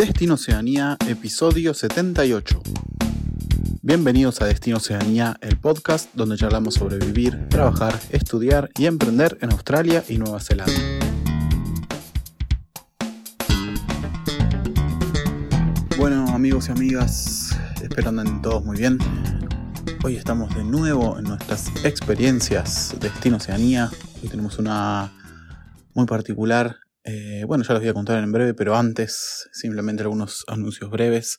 Destino Oceanía, episodio 78. Bienvenidos a Destino Oceanía, el podcast donde charlamos sobre vivir, trabajar, estudiar y emprender en Australia y Nueva Zelanda. Bueno, amigos y amigas, espero anden todos muy bien. Hoy estamos de nuevo en nuestras experiencias Destino Oceanía. Hoy tenemos una muy particular eh, bueno, ya los voy a contar en breve, pero antes simplemente algunos anuncios breves.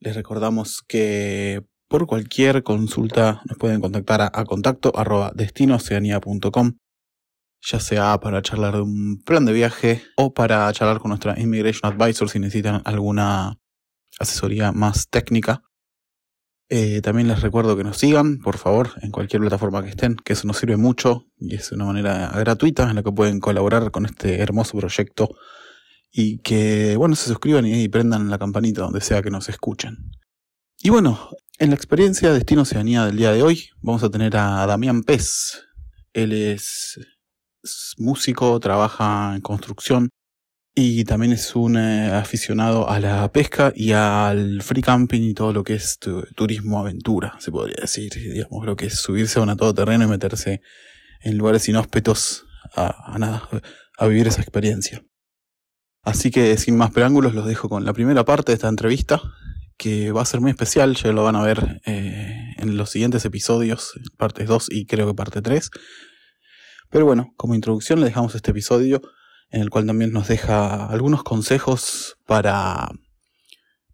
Les recordamos que por cualquier consulta nos pueden contactar a, contacto arroba destinoceanía.com, ya sea para charlar de un plan de viaje o para charlar con nuestra Immigration Advisor si necesitan alguna asesoría más técnica. Eh, también les recuerdo que nos sigan, por favor, en cualquier plataforma que estén, que eso nos sirve mucho y es una manera gratuita en la que pueden colaborar con este hermoso proyecto y que, bueno, se suscriban y, prendan la campanita donde sea que nos escuchen. Y bueno, en la experiencia Destino Oceanía del día de hoy vamos a tener a Damián Pez. Él es músico, trabaja en construcción y también es un eh, aficionado a la pesca y al free camping y todo lo que es turismo aventura, se podría decir. Digamos, lo que es subirse a un todoterreno y meterse en lugares inhóspitos a, a vivir esa experiencia. Así que sin más preámbulos los dejo con la primera parte de esta entrevista, que va a ser muy especial, ya lo van a ver eh, en los siguientes episodios, partes 2 y creo que parte 3. Pero bueno, como introducción le dejamos este episodio en el cual también nos deja algunos consejos para,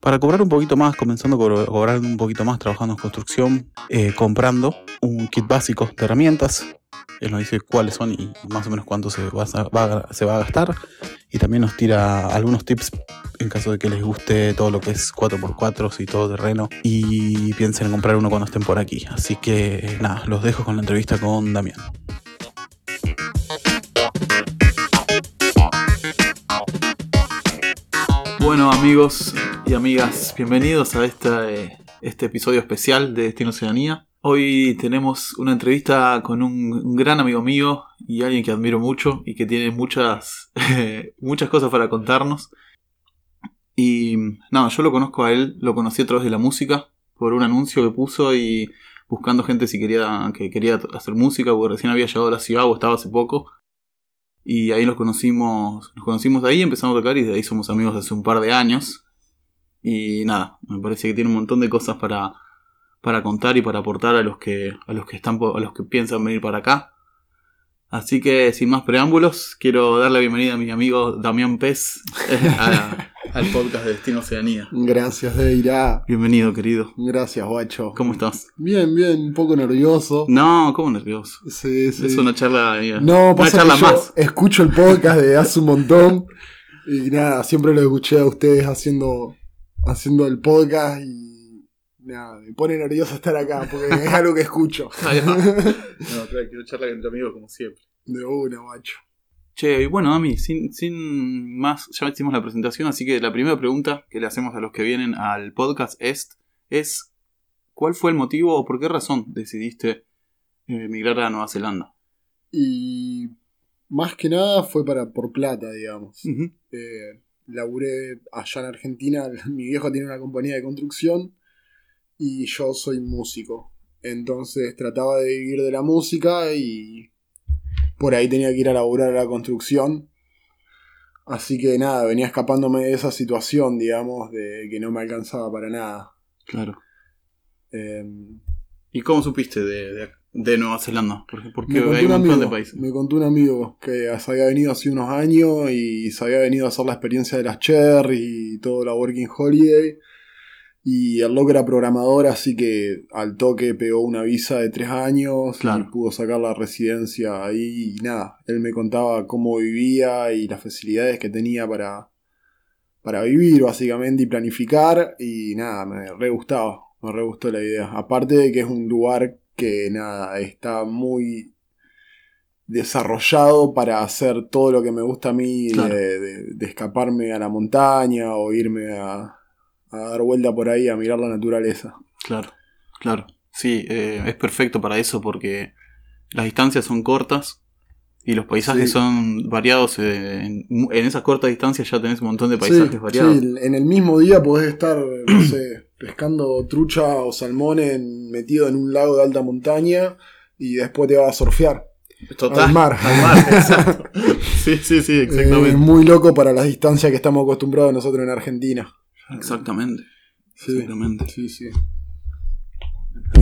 para cobrar un poquito más, comenzando a cobrar un poquito más trabajando en construcción, eh, comprando un kit básico de herramientas. Él nos dice cuáles son y más o menos cuánto se va, a, se va a gastar. Y también nos tira algunos tips en caso de que les guste todo lo que es 4x4 y todo terreno. Y piensen en comprar uno cuando estén por aquí. Así que nada, los dejo con la entrevista con Damián. Bueno amigos y amigas, bienvenidos a este, este episodio especial de Destino Oceanía. Hoy tenemos una entrevista con un, gran amigo mío y alguien que admiro mucho y que tiene muchas, muchas cosas para contarnos. Y nada, yo lo conozco a él, lo conocí a través de la música, por un anuncio que puso y buscando gente si quería, que quería hacer música, porque recién había llegado a la ciudad o estaba hace poco. Y ahí nos conocimos, nos conocimos ahí, empezamos a tocar y de ahí somos amigos hace un par de años. Y nada, me parece que tiene un montón de cosas para, para contar y para aportar a los que, a los que están, a los que piensan venir para acá. Así que sin más preámbulos, quiero darle la bienvenida a mi amigo Damián Pez al podcast de Destino Oceanía. Gracias, Deira. Bienvenido, querido. Gracias, guacho. ¿Cómo estás? Bien, bien, un poco nervioso. No, ¿cómo nervioso? Sí, sí. Es una charla. No, una charla más. Escucho el podcast de hace un montón. Y nada, siempre lo escuché a ustedes haciendo, haciendo el podcast y nada, me pone nervioso estar acá porque es algo que escucho. no, quiero charlar con tu amigo como siempre. De una, macho. Che, y bueno, a mí, sin, sin más, ya hicimos la presentación, así que la primera pregunta que le hacemos a los que vienen al podcast es, es ¿cuál fue el motivo o por qué razón decidiste eh, emigrar a Nueva Zelanda? Y más que nada fue para por plata, digamos. Eh, laburé allá en Argentina, mi viejo tiene una compañía de construcción y yo soy músico. Entonces trataba de vivir de la música y por ahí tenía que ir a laburar a la construcción. Así que nada, venía escapándome de esa situación, digamos, de que no me alcanzaba para nada. Claro. Em, ¿Y cómo supiste de, de, Nueva Zelanda? Porque hay un montón de países. Me contó un amigo que se había venido hace unos años y se había venido a hacer la experiencia de las Cherry y todo la Working Holiday. Y el loco era programador, así que al toque pegó una visa de tres años y pudo sacar la residencia ahí y nada. Él me contaba cómo vivía y las facilidades que tenía para, para vivir básicamente y planificar y nada, me re gustaba, me re gustó la idea. Aparte de que es un lugar que nada, está muy desarrollado para hacer todo lo que me gusta a mí de escaparme a la montaña o irme a a dar vuelta por ahí a mirar la naturaleza. Claro, claro. Sí, eh, es perfecto para eso porque las distancias son cortas Y los paisajes Sí. son variados. eh, en, en esas cortas distancias ya tenés un montón de paisajes Sí, variados. sí, en el mismo día podés estar, no sé, pescando trucha o salmón en- metido en un lago de alta montaña y después te vas a surfear. Total. al mar. Al mar, exacto. sí, sí, sí, Eh, exactamente. muy loco para las distancias que estamos acostumbrados nosotros en Argentina. Exactamente. Sí, Exactamente. sí, sí.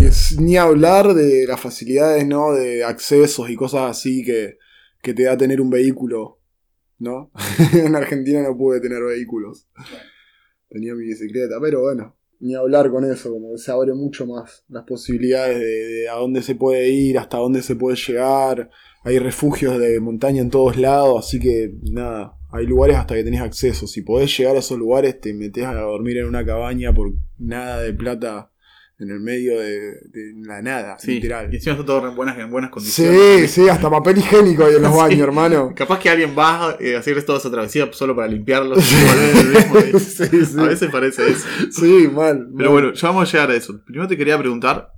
Es- ni hablar de las facilidades, ¿no? De accesos y cosas así que, que te da tener un vehículo, ¿no? en Argentina no pude tener vehículos. Tenía mi bicicleta, pero bueno, ni hablar con eso, como que se abre mucho más las posibilidades de, de a dónde se puede ir, hasta dónde se puede llegar. Hay refugios de montaña en todos lados, así que nada, hay lugares hasta que tenés acceso. Si podés llegar a esos lugares, te metés a dormir en una cabaña por nada de plata en el medio de, de la nada, Sí, literal. y encima está todo en buenas, en buenas condiciones. Sí, sí, hasta papel higiénico hay en los Sí. baños, hermano. Capaz que alguien va a hacer toda esa travesía solo para limpiarlos. y volver el mismo día. sí, sí. A veces parece eso. Sí, mal. Pero mal. bueno, ya vamos a llegar a eso. Primero te quería preguntar,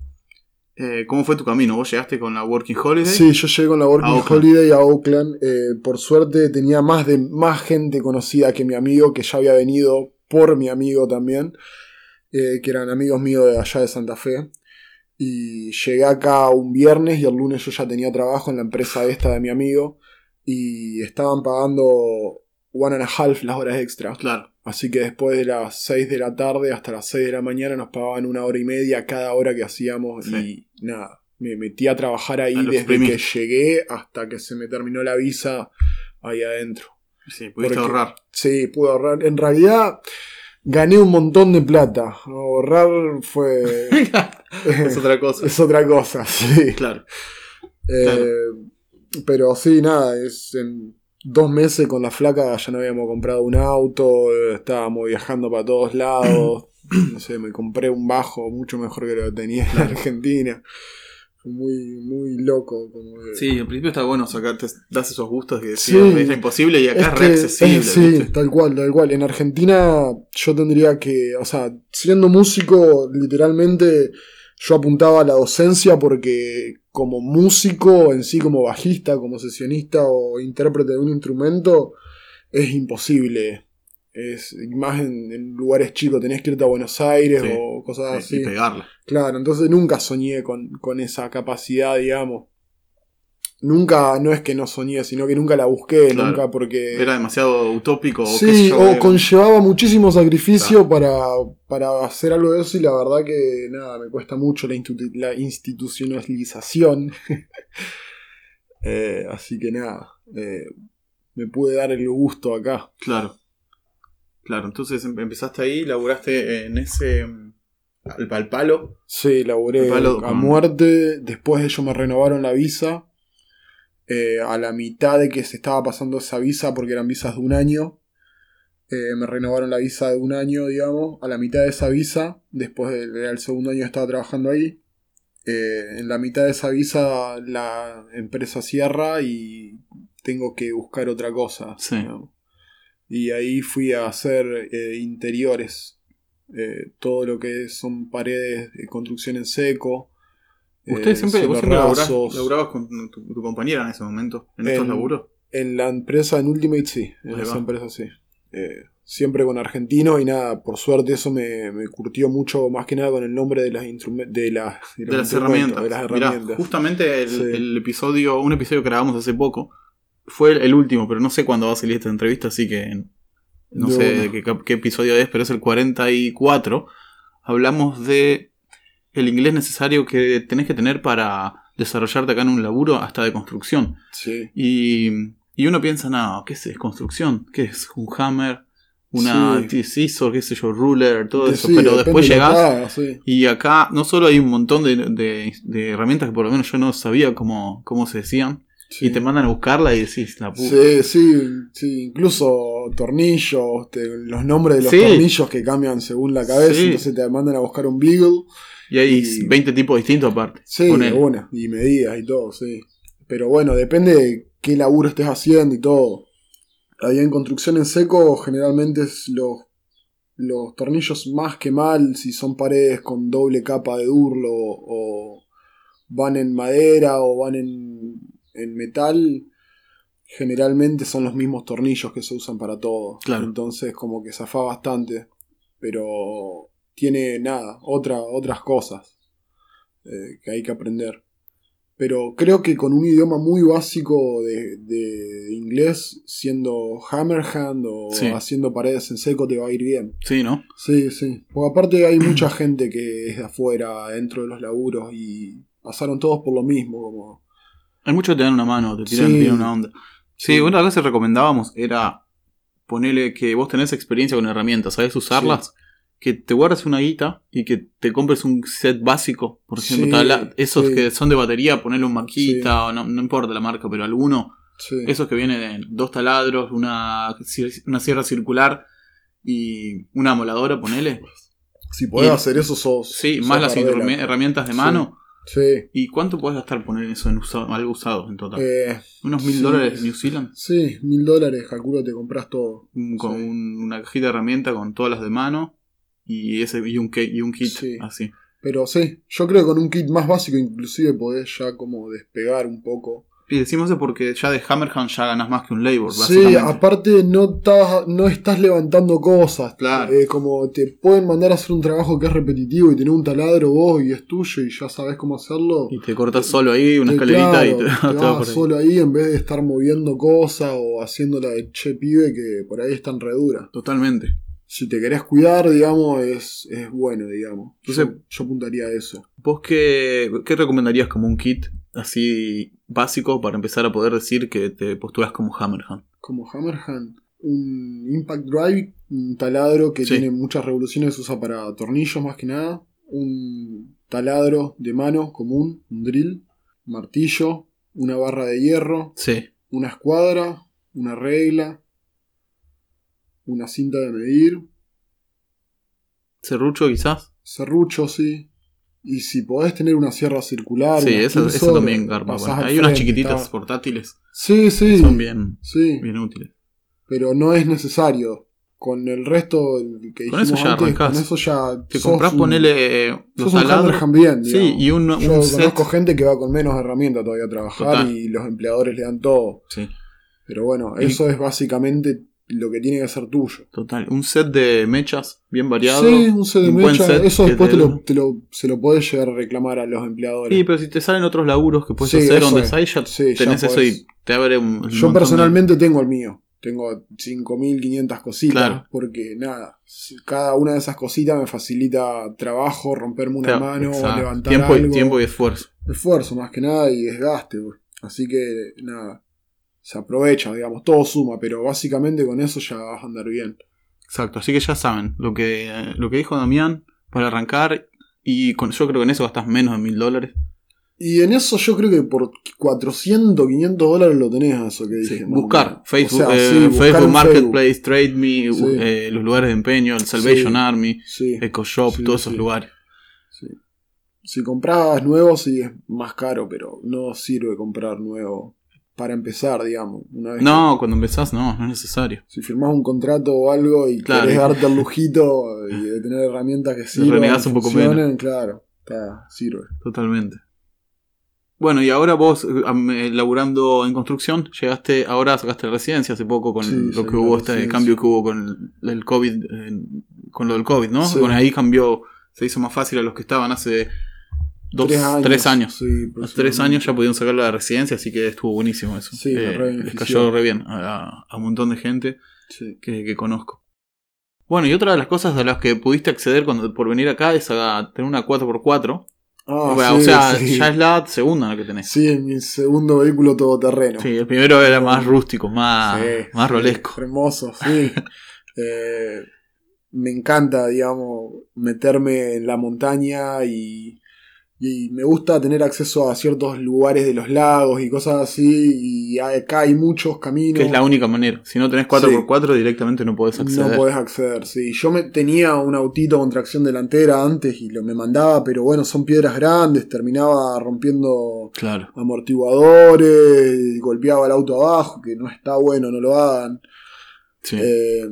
eh, ¿cómo fue tu camino? ¿Vos llegaste con la Working Holiday? Sí, yo llegué con la Working A. Holiday a Oakland. eh, por suerte tenía más, de, más gente conocida que mi amigo, que ya había venido por mi amigo también, eh, que eran amigos míos de allá de Santa Fe. Y llegué acá un viernes y el lunes yo ya tenía trabajo en la empresa esta de mi amigo. Y estaban pagando one and a half las horas extra. Claro. Así que después de las 6 de la tarde hasta las 6 de la mañana nos pagaban una hora y media cada hora que hacíamos Sí. Nada, me metí a trabajar ahí A desde que llegué hasta que se me terminó la visa ahí adentro. Sí, pudiste Porque- ahorrar. Sí, pude ahorrar. En realidad gané un montón de plata. Ahorrar fue... es otra cosa. es otra cosa, sí. Claro. Eh, pero sí, nada, es en dos meses con la flaca ya no habíamos comprado un auto, eh, estábamos viajando para todos lados. No sé, me compré un bajo mucho mejor que lo que tenía en Argentina. Fue Muy, muy loco. Como Sí, al principio está bueno sacarte, das esos gustos que Sí. es imposible y acá es, Es re que, accesible. eh, sí, ¿viste? tal cual, tal cual. En Argentina yo tendría que, o sea, siendo músico, literalmente yo apuntaba a la docencia porque como músico en sí, como bajista, como sesionista o intérprete de un instrumento, es imposible. Es y más en, en lugares chicos, tenés que irte a Buenos Aires Sí. o cosas Y así. pegarla. Claro, entonces nunca soñé con, con esa capacidad, digamos. Nunca, no es que no soñé, sino que nunca la busqué, Claro. nunca porque... Era demasiado utópico. o qué Sí, yo, o era- conllevaba muchísimo sacrificio para, para hacer algo de eso y la verdad que nada, me cuesta mucho la, institu- la institucionalización. Eh, así que nada, eh, me pude dar el gusto acá. Claro. Claro, entonces em- empezaste ahí, laburaste en ese. mm, al, al palo. Sí, laburé palo a con- muerte. Después ellos me renovaron la visa. eh, a la mitad de que se estaba pasando esa visa, porque eran visas de un año. eh, me renovaron la visa de un año, digamos. A la mitad de esa visa, después del segundo año que estaba trabajando ahí. eh, en la mitad de esa visa la empresa cierra y tengo que buscar otra cosa. Sí. digamos. Y ahí fui a hacer eh, interiores. eh, todo lo que son paredes de construcción en seco. Usted eh, siempre, vos suelos siempre laburás- rasos. laburabas con tu, tu compañera en ese momento, en En- estos laburos. En la empresa, en Ultimate sí. En Ahí esa va. empresa sí. Eh, siempre con argentino y nada, por suerte eso me, me curtió mucho, más que nada con el nombre de las, de las, de las herramientas. de las Mirá, herramientas. justamente el, Sí. el episodio, un episodio que grabamos hace poco, fue el, último, pero no sé cuándo va a salir esta entrevista, así que no sé qué, qué episodio es, pero es el 44. Hablamos de el inglés necesario que tenés que tener para desarrollarte acá en un laburo hasta de construcción. Sí. Y, y uno piensa, no, ¿qué es, construcción? ¿Qué es? ¿Un hammer? ¿Una Sí. scissor? ¿Qué sé yo? Ruler? Todo eso. sí, pero después llegás sí. y acá no solo hay un montón de, de- de herramientas que por lo menos yo no sabía cómo, cómo se decían. Sí. Y te mandan a buscarla y decís, la puta. Sí, sí, sí, incluso tornillos, te- los nombres de los Sí. tornillos que cambian según la cabeza, Sí. entonces te mandan a buscar un Beagle. Y hay Y- 20 tipos distintos aparte. Sí, una, y medidas y todo, sí. Pero bueno, depende de qué laburo estés haciendo y todo. Ahí en construcción en seco generalmente es los, los tornillos más que mal, si son paredes con doble capa de durlo o van en madera o van en, en metal, generalmente son los mismos tornillos que se usan para todo. Claro. Entonces como que zafa bastante. Pero tiene nada, otra, otras cosas eh, que hay que aprender. Pero creo que con un idioma muy básico de, de inglés, siendo Hammerhand o Sí. haciendo paredes en seco, te va a ir bien. Sí, ¿no? Sí, sí. Porque aparte hay mucha gente que es de afuera, dentro de los laburos, y pasaron todos por lo mismo, como... Hay muchos que te dan una mano, te tiran, Sí. una onda. Sí, Sí. una cosa que recomendábamos era ponerle que vos tenés experiencia con herramientas, sabés usarlas, que te guardes una guita y que te compres un set básico. Por ejemplo, esos que son de batería, ponerle un maquita, o no, no importa la marca, pero alguno, esos que vienen de dos taladros, una, una sierra circular y una moladora, ponele. Si podés y- hacer eso, sos... Sí, sos más las herramientas de mano. Sí. ¿Y cuánto podés gastar poner eso en usado- algo usado en total? Eh, ¿Unos mil sí. dólares New Zealand? sí, mil dólares, calculo te compras todo. Un- con Sí. un- una cajita de herramientas con todas las de mano y ese y un, ke- y un kit Sí. así. Pero sí, yo creo que con un kit más básico inclusive podés ya como despegar un poco. Y decimos eso porque ya de Hammerhand ya ganas más que un labor, Sí, aparte no estás, no estás levantando cosas. Claro. Eh, como te pueden mandar a hacer un trabajo que es repetitivo y tener un taladro vos y es tuyo y ya sabes cómo hacerlo. Y te cortas solo ahí una Eh, escalerita claro, y te, te te va vas por ahí. solo ahí en vez de estar moviendo cosas o haciéndola de che pibe que por ahí están re duras. Totalmente. Si te querés cuidar, digamos, es, es bueno, digamos. Entonces- yo, yo apuntaría a eso. ¿Vos qué, qué recomendarías como un kit así básico para empezar a poder decir que te posturas como Hammerhand? Como Hammerhand, un Impact Drive, un taladro que Sí. tiene muchas revoluciones, usa para tornillos más que nada. Un taladro de mano común, un drill, martillo, una barra de hierro, Sí. una escuadra, una regla, una cinta de medir, Serrucho quizás. serrucho, sí. Y si podés tener una sierra circular. Sí, eso, también garpa. bueno. Hay unas chiquititas está- portátiles Sí, sí. son bien, Sí, bien útiles. pero no es necesario. Con el resto que Con dijimos eso ya antes, arrancás. con eso ya. Te compras, un- ponele eh, los sos un bien, Sí, y un, Yo un set. conozco gente que va con menos herramientas todavía a trabajar Total. y los empleadores le dan todo. Sí, Pero bueno, Y- eso es básicamente lo que tiene que ser tuyo. total. Un set de mechas bien variado. Sí, un set de un buen mecha, set eso después te- lo, te lo- se lo podés llegar a reclamar a los empleadores. Sí, pero si te salen otros laburos que puedes Sí, hacer donde ahí ya Sí, ya tenés eso y te abre un. un Yo de- personalmente tengo el mío. Tengo 5.500 cositas. Claro. Porque nada, cada una de esas cositas me facilita trabajo, romperme una Claro, mano, exacto. levantar tiempo, algo. y, tiempo y esfuerzo. Esfuerzo más que nada y desgaste. güey. Así que nada, se aprovecha, digamos, todo suma, pero básicamente con eso ya vas a andar bien. Exacto, así que ya saben lo que, lo que dijo Damián para arrancar. Y con, yo creo que en eso gastas menos de mil dólares. Y en eso yo creo que por 400, 500 dólares lo tenés a eso que dije. buscar. Facebook, O sea, eh, sí, buscar Facebook en Marketplace, Trade Me, Sí. eh, los lugares de empeño, el Salvation. Army, Sí, Eco Shop, Sí, todos esos lugares. Si comprabas nuevo, sí es más caro, pero no sirve comprar nuevo para empezar, digamos. Una vez No, cuando empezás, no, no es necesario. si firmás un contrato o algo y Claro. querés darte el lujito y de tener herramientas que sirvan, renegás un poco funcionen, claro, está, sirve. Totalmente. Bueno, y ahora vos, eh, laburando en construcción, llegaste, ahora sacaste residencia hace poco con Sí, lo que hubo, este cambio que hubo con el, el COVID, eh, con lo del COVID, ¿no? Sí. Con ahí cambió, se hizo más fácil a los que estaban hace dos, tres años. Sí, Hace tres años ya pudieron sacar la residencia, así que estuvo buenísimo eso. Sí, Eh, re les cayó re bien a, a un montón de gente Sí. que, que conozco. Bueno, y otra de las cosas a las que pudiste acceder cuando, por venir acá es a tener una 4x4. Ah, Bueno, sí, o sea, sí. ya es la segunda la que tenés. Sí, en mi segundo vehículo todoterreno. Sí, el primero era más rústico, más, Sí, más rolesco. Hermoso, sí. Eh, me encanta, digamos, meterme en la montaña y, y me gusta tener acceso a ciertos lugares de los lagos y cosas así. Y acá hay muchos caminos. Que es la única manera. Si no tenés 4x4 directamente no podés acceder. No podés acceder, sí. Yo me tenía un autito con tracción delantera antes y lo me mandaba, pero bueno, son piedras grandes, terminaba rompiendo Claro. amortiguadores, golpeaba el auto abajo, que no está bueno, no lo hagan. Sí. Eh,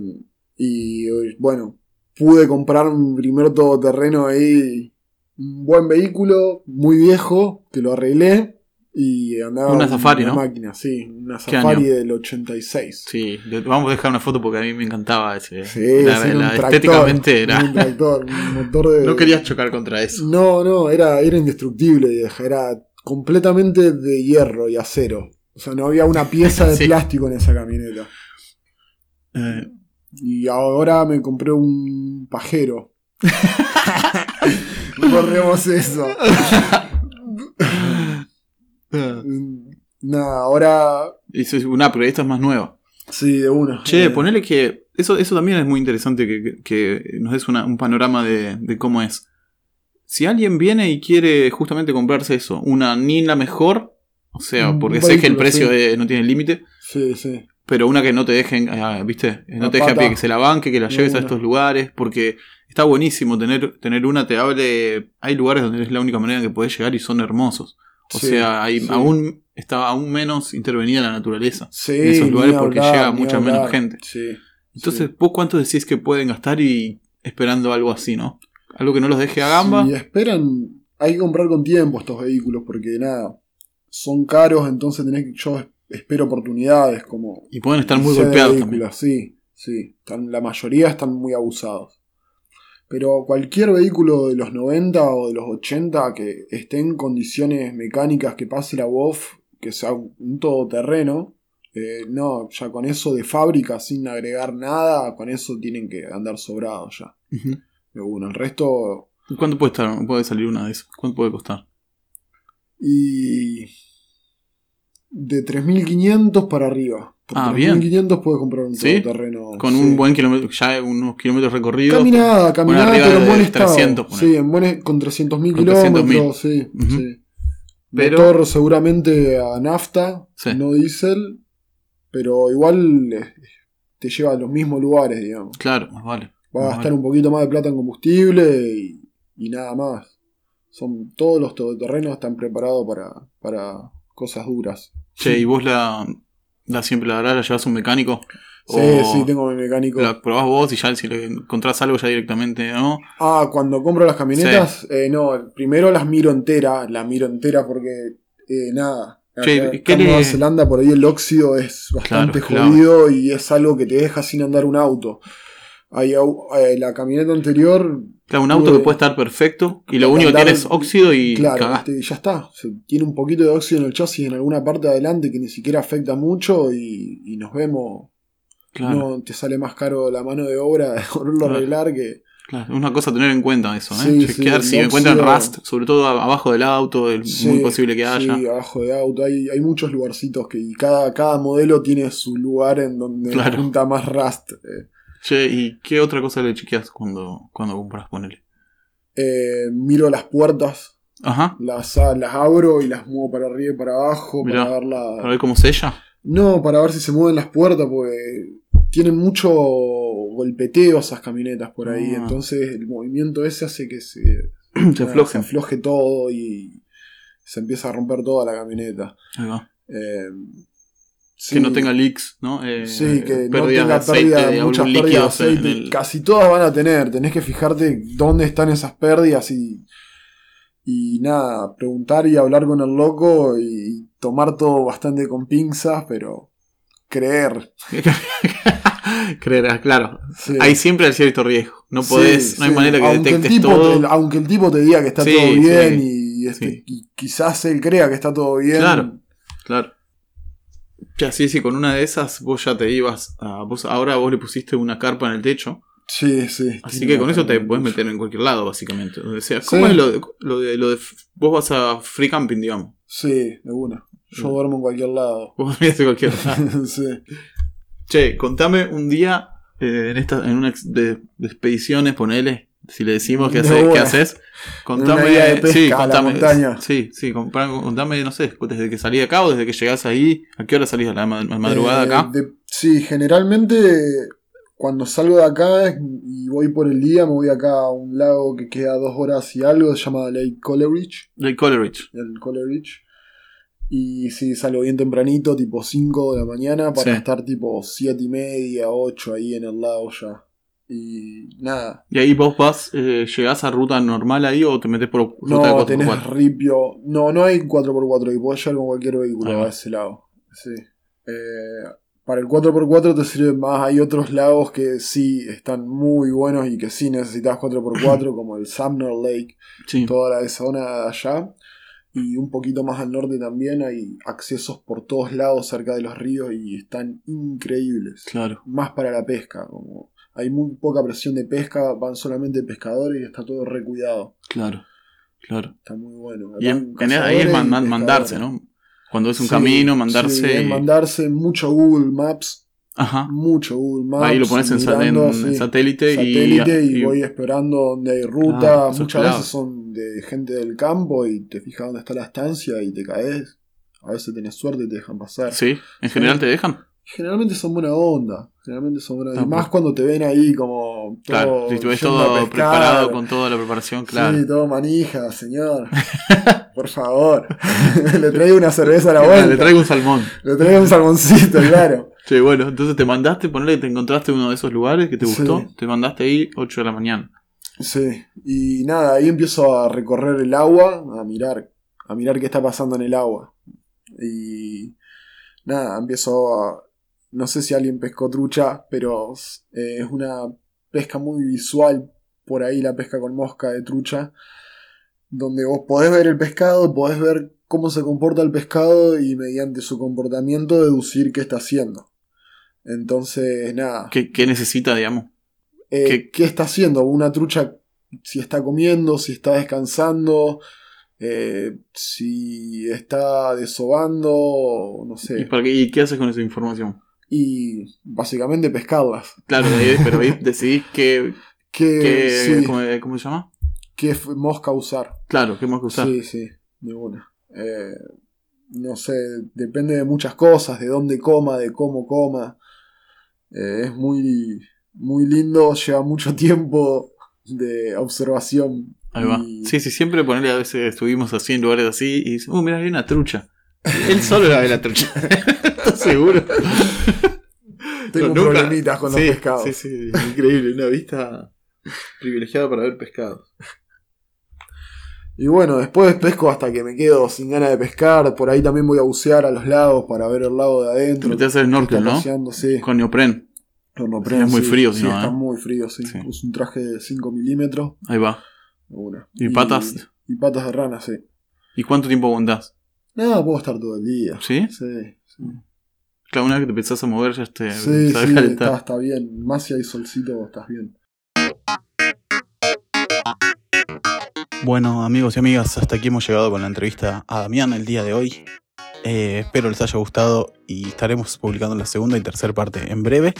y bueno, pude comprar un primer todoterreno ahí, un buen vehículo, muy viejo, que lo arreglé. Y andaba Una Safari, una ¿no? máquina, sí, una ¿Qué Safari año? del 86. Sí, vamos a dejar una foto porque a mí me encantaba ese. Sí, la- sí, era la- un tractor, estéticamente era. Un tractor, un motor de. No querías chocar contra eso. No, no, era, era indestructible, era completamente de hierro y acero. O sea, no había una pieza de Sí. plástico en esa camioneta. Eh, Y ahora me compré un pajero. Borremos eso. Nada, ahora Eso es una, pero esta es más nueva. sí, de una. Che, Eh, ponele que. Eso, eso también es muy interesante que, que nos des una- un panorama de, de cómo es. Si alguien viene y quiere justamente comprarse eso, una ni la mejor, o sea, porque sé que el precio sí. de- no tiene límite, Sí, sí. pero una que no te dejen, ah, ¿viste? No La te deje a pie, que se la banque, que la lleves a estos lugares, porque está buenísimo tener, tener una, te hable. Hay lugares donde es la única manera en que puedes llegar y son hermosos. O Sí, sea, hay, sí. aún está aún menos intervenida la naturaleza. Sí, en esos lugares porque hablar, llega mucha menos gente. Sí. Entonces. ¿vos cuánto decís que pueden gastar y esperando algo así, no? Algo que no los deje a gamba. Si esperan, hay que comprar con tiempo estos vehículos porque nada, son caros, entonces tenés que, yo espero oportunidades como Y pueden estar muy golpeados también. Sí, sí, están, la mayoría están muy abusados. Pero cualquier vehículo de los 90 o de los 80 que esté en condiciones mecánicas, que pase la WOF, que sea un todoterreno, eh, no, ya con eso de fábrica, sin agregar nada, con eso tienen que andar sobrados ya. De uno. El resto ¿Y ¿Cuánto puede, estar, puede salir una de esas? ¿Cuánto puede costar? Y de 3.500 para arriba. Por Ah, bien. 3.500 puedes comprar un ¿Sí? todoterreno. Con sí. un buen kilómetro, ya unos kilómetros recorridos. Caminada, caminada, pero en buen estado. 300, ponele. sí, en buen, con 300.000 Con kilómetros, sí, Ujú. sí. Pero- Motor seguramente a nafta, Sí. no diésel, pero igual eh, te lleva a los mismos lugares, digamos. Claro, más vale. Va a gastar vale. un poquito más de plata en combustible y, y nada más. Son, todos los todoterrenos están preparados para, para cosas duras. Che, ¿y vos la, la siempre la llevas a un mecánico? Sí, ¿O sí, tengo mi mecánico. La probás vos y ya si le encontrás algo ya directamente, ¿no? Ah, cuando compro las camionetas, eh, no, primero las miro entera, la miro entera porque eh, nada. Che, acá- ¿qué en le- Nueva Zelanda por ahí el óxido es bastante Claro, claro. jodido y es algo que te deja sin andar un auto. Hay eh, la camioneta anterior, Claro, un auto Tuve- que puede estar perfecto y lo Andar- único que tiene es óxido y claro, cagaste. te- ya está. Se- tiene un poquito de óxido en el chasis en alguna parte de adelante que ni siquiera afecta mucho y, y nos vemos. Claro, No te sale más caro la mano de obra de volverlo a arreglar que. claro. Es una cosa a tener en cuenta eso, ¿eh? Sí, Chequear sí, si el encuentran óxido- rust, sobre todo abajo del auto, es Sí, muy posible que haya. Sí, abajo de auto. Hay, hay muchos lugarcitos que y cada, cada modelo tiene su lugar en donde Claro. junta más rust. Eh, Che, ¿y qué otra cosa le chequeas cuando, cuando compras? Ponele. eh, miro las puertas, Ajá, las, a- las abro y las muevo para arriba y para abajo Mirá, para ver la- para ver cómo sella. No, para ver si se mueven las puertas, porque tienen mucho golpeteo esas camionetas por ahí. Ah. Entonces el movimiento ese hace que se, Se afloje todo y se empieza a romper toda la camioneta. Ahí va. Eh, Que no tenga leaks, ¿no? Eh, Sí, que no tenga pérdida, de muchas pérdidas de aceite. el- Casi todas van a tener. Tenés que fijarte dónde están esas pérdidas y, y nada, preguntar y hablar con el loco y tomar todo bastante con pinzas, pero creer. Creerás, claro. Sí. Hay siempre cierto riesgo. No podés, Sí, no hay manera que aunque el detectes tipo todo. Aunque el tipo te diga que está todo bien y, este, y quizás él crea que está todo bien. Claro. Claro. Ya, sí, sí, con una de esas vos ya te ibas a. Vos, ahora vos le pusiste una carpa en el techo. Sí, sí. Así que con eso te puedes meter en cualquier lado, básicamente. Donde sea. ¿Cómo Sí. es lo de, lo de, lo de- Vos vas a free camping, digamos. Sí, de una. Yo Mm. duermo en cualquier lado. Vos mirás de cualquier lado. sí. Che, contame un día eh, en esta, en una de, de expediciones, ponele. Si le decimos qué, hace- qué haces, contame. de pesca sí, contame. montaña. Sí, sí, contame, no sé, desde que salí de acá o desde que llegás ahí. ¿A qué hora salís a la ma- a la madrugada Eh, acá? de- sí, generalmente cuando salgo de acá y voy por el día, me voy acá a un lago que queda dos horas y algo, se llama Lake Coleridge. Lake Coleridge. el Coleridge. Y sí, salgo bien tempranito, tipo 5 de la mañana, para Sí. estar tipo 7 y media, 8 ahí en el lago ya. Y nada. ¿Y ahí vos vas, eh, llegás a ruta normal ahí o te metes por ruta No, de 4x4? tenés ripio. No, no hay 4x4 y podés llegar con cualquier vehículo a ese lado. Sí. Eh, para el 4x4 te sirve más. Hay otros lagos que sí están muy buenos y que sí necesitas 4x4, como el Sumner Lake, Sí, toda la zona de allá. Y un poquito más al norte también hay accesos por todos lados cerca de los ríos y están increíbles. claro. Más para la pesca, como hay muy poca presión de pesca, van solamente pescadores y está todo recuidado. Claro, claro. Está muy bueno. Y en- ahí es man- man- mandarse. ¿no? Cuando es un Sí, camino, mandarse. sí, es mandarse mucho Google Maps, Ajá. mucho Google Maps. Ahí lo pones en, en mirando, sí, satélite, satélite y, y, voy explorando donde hay ruta. Ah, Muchas veces son de gente del campo y te fijas dónde está la estancia y te caes. A veces tenés suerte y te dejan pasar. Sí, en general te dejan. Generalmente son buena onda. Generalmente son buena onda. Y más cuando te ven ahí como. Claro, si a todo preparado con toda la preparación, claro. Sí, todo manija, señor. Por favor. Le traigo una cerveza a la vuelta. Le traigo un salmón. Le traigo un salmoncito, claro. Sí, bueno, entonces te mandaste, ponele que te encontraste uno de esos lugares que te Sí. gustó, te mandaste ahí 8 de la mañana. Sí. Y nada, ahí empiezo a recorrer el agua, a mirar, a mirar qué está pasando en el agua. Y nada, empiezo a. No sé si alguien pescó trucha, pero eh, es una pesca muy visual por ahí, la pesca con mosca de trucha. Donde vos podés ver el pescado, podés ver cómo se comporta el pescado y mediante su comportamiento deducir qué está haciendo. Entonces, nada. ¿Qué, qué necesita, digamos? Eh, ¿Qué- ¿Qué está haciendo? Una trucha, si está comiendo, si está descansando, eh, si está desobando, no ¿Y, sé. para qué, y qué haces con esa información? Y básicamente pescarlas. Claro, de pero ahí decidís ¿Qué, qué- sí, ¿cómo, cómo se llama? qué mosca usar? Claro, qué que usar. Sí, sí, de una. Eh, no sé, depende de muchas cosas, de dónde coma, de cómo coma. Eh, es muy, muy lindo, lleva mucho tiempo de observación. Ahí va. y- Sí, sí, siempre ponerle a veces estuvimos así en lugares así y dice, oh, mira, hay una trucha. Él solo la ve la trucha. ¿Estás seguro? Tengo No, nunca- problemitas con sí, los pescados. Sí, sí, increíble, una vista privilegiada para ver pescados. Y bueno, después pesco hasta que me quedo sin ganas de pescar. Por ahí también voy a bucear a los lagos para ver el lago de Te adentro. metes a hacer que snorkel, ¿no? paseando, sí. Con neopren. Con neopren, es muy sí. frío, sí, no, está ¿eh? muy frío, sí. Sí. Uso un traje de 5 milímetros. Ahí va. Una. ¿Y patas? Y patas de rana, sí. ¿Y cuánto tiempo aguantás? No, puedo estar todo el día. ¿Sí? Sí, sí. Claro, una vez que te empezás a mover ya te Sí, a sí, está bien. Más si hay solcito, estás bien. Bueno, amigos y amigas, hasta aquí hemos llegado con la entrevista a Damián el día de hoy. Eh, espero les haya gustado y estaremos publicando la segunda y tercera parte en breve.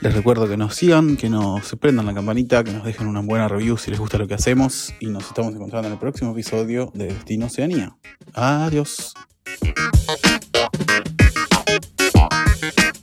Les recuerdo que nos sigan, que nos prendan la campanita, que nos dejen una buena review si les gusta lo que hacemos y nos estamos encontrando en el próximo episodio de Destino Oceanía. Adiós. Thank you.